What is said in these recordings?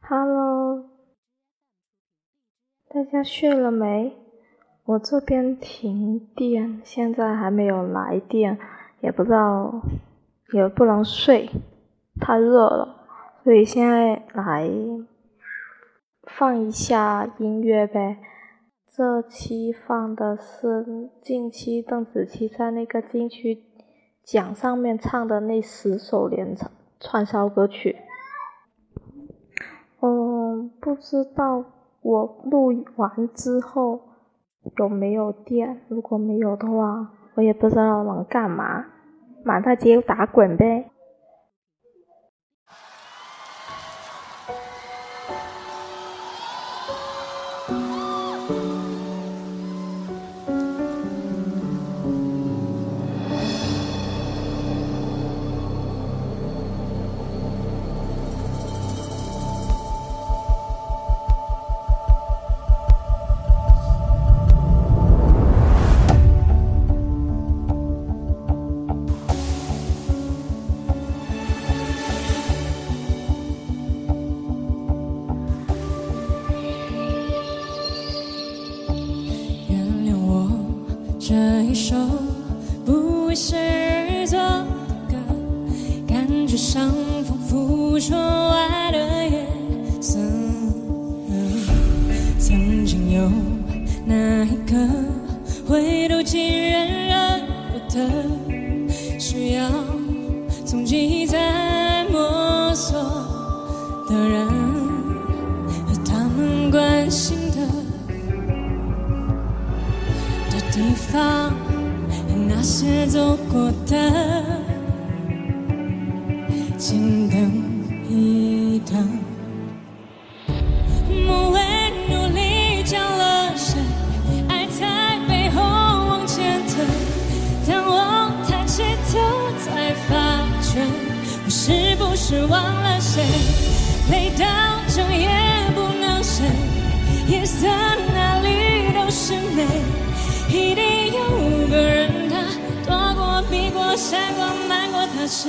Hello，大家睡了没？我这边停电，现在还没有来电，也不知道，也不能睡，太热了，所以现在来放一下音乐呗。这期放的是近期邓紫棋在那个金曲奖上面唱的那十首连唱串烧歌曲。嗯，不知道我录完之后有没有电。如果没有的话，我也不知道能干嘛，满大街打滚呗。感觉上仿佛窗外的夜色。曾经有那一刻，回头，竟然认不得，需要从记忆再摸索的人和他们关心的。地方，和那些走过的，静等一等。梦为努力降了谁，爱在背后往前推。当我抬起头才发觉，我是不是忘了谁？累到整夜不能睡，夜色哪里都是美，一定有个人他躲过、避过、晒过、瞒过，他是。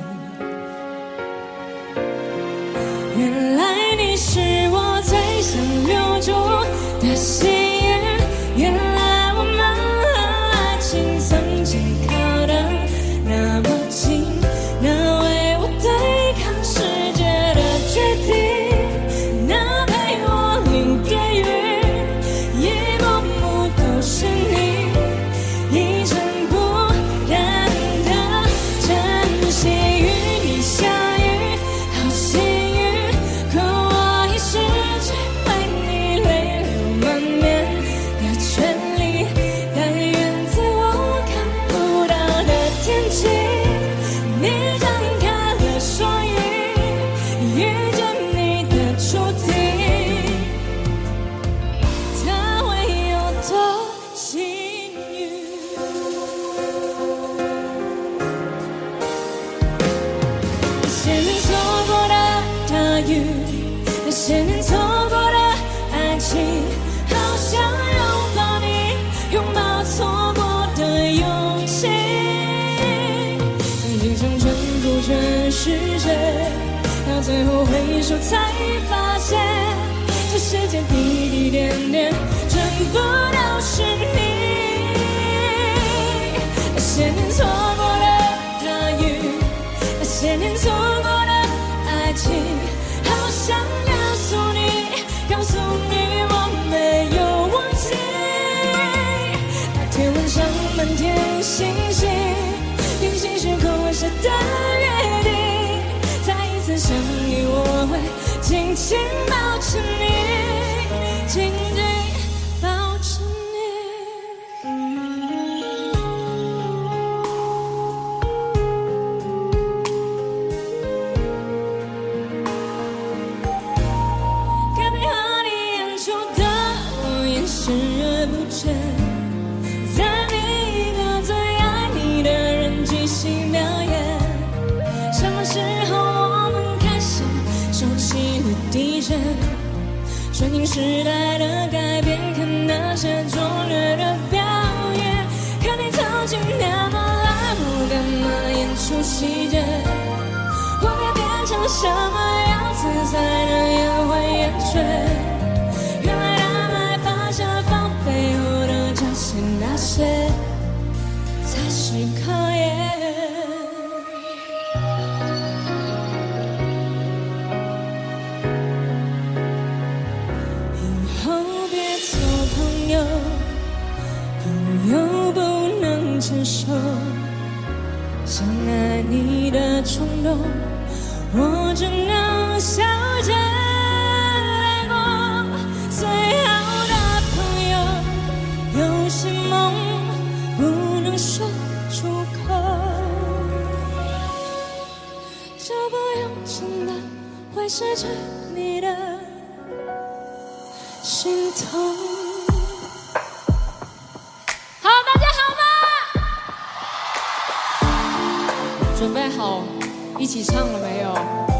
全世界，到最后回首才发现，这世界滴滴点点，全部都是你。那些年错过的大雨，那些年错过的爱情，好想紧紧抱着你，顺应时代的改变，看那些拙劣的表演。看你曾经那么爱我，干嘛演出细节？我该变成什么样子才能延缓厌倦？原来让爱放下防备后的假戏那些才是考我只能笑着带过。最好的朋友，有些梦不能说出口，就不用真的会失去你的心痛。好，大家好吗？准备好一起唱了没有？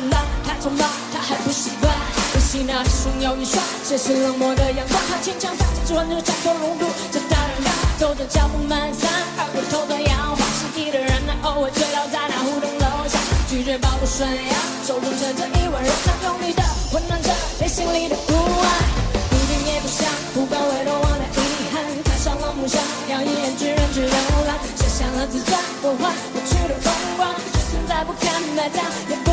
很老，太匆忙，他还不习惯。可惜那里总有一双，谁是冷漠的阳光？他牵强在这转着战斗融入这大染缸，走着脚步蹒跚，耳朵头的摇晃，失意的人们偶尔醉倒在那胡同楼下，拒绝暴露顺阳，手中盛着一碗肉汤，用力的温暖着内心里的不安。一点也不想，不管回头望的遗憾，看上了梦想，要一眼只认知流浪，卸下了自传，破坏过去的风光，就算再不堪再大，也不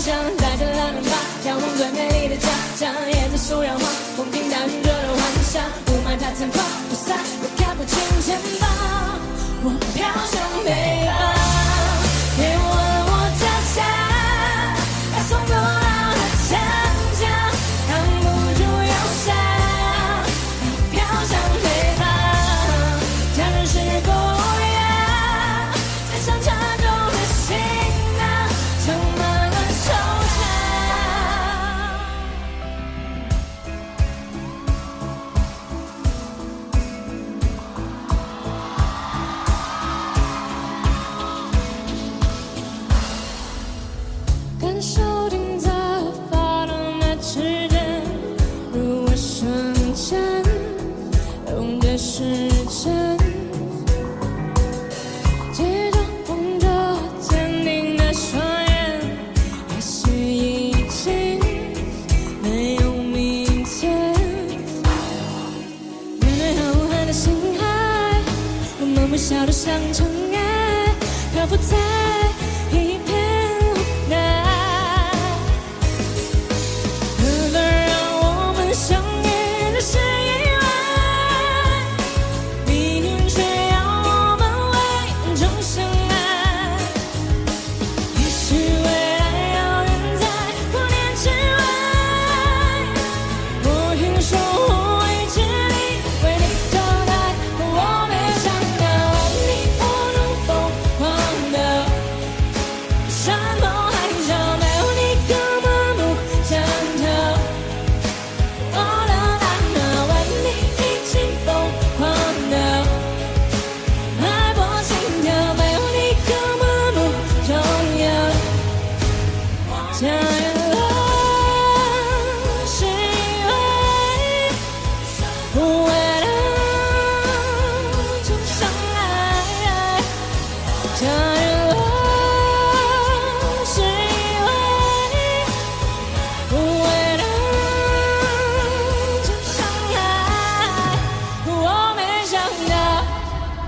像，带着浪人吧，眺望最美丽的家乡，椰子树摇晃，风景倒映着的幻想，雾霾太残暴，不散，我看不清前方，我飘向北方。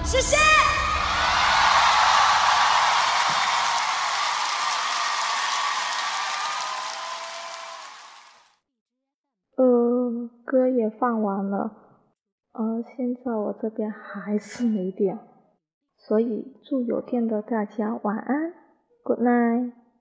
谢谢。呃，歌也放完了，呃，现在我这边还是没电，所以祝有电的大家晚安，Good night。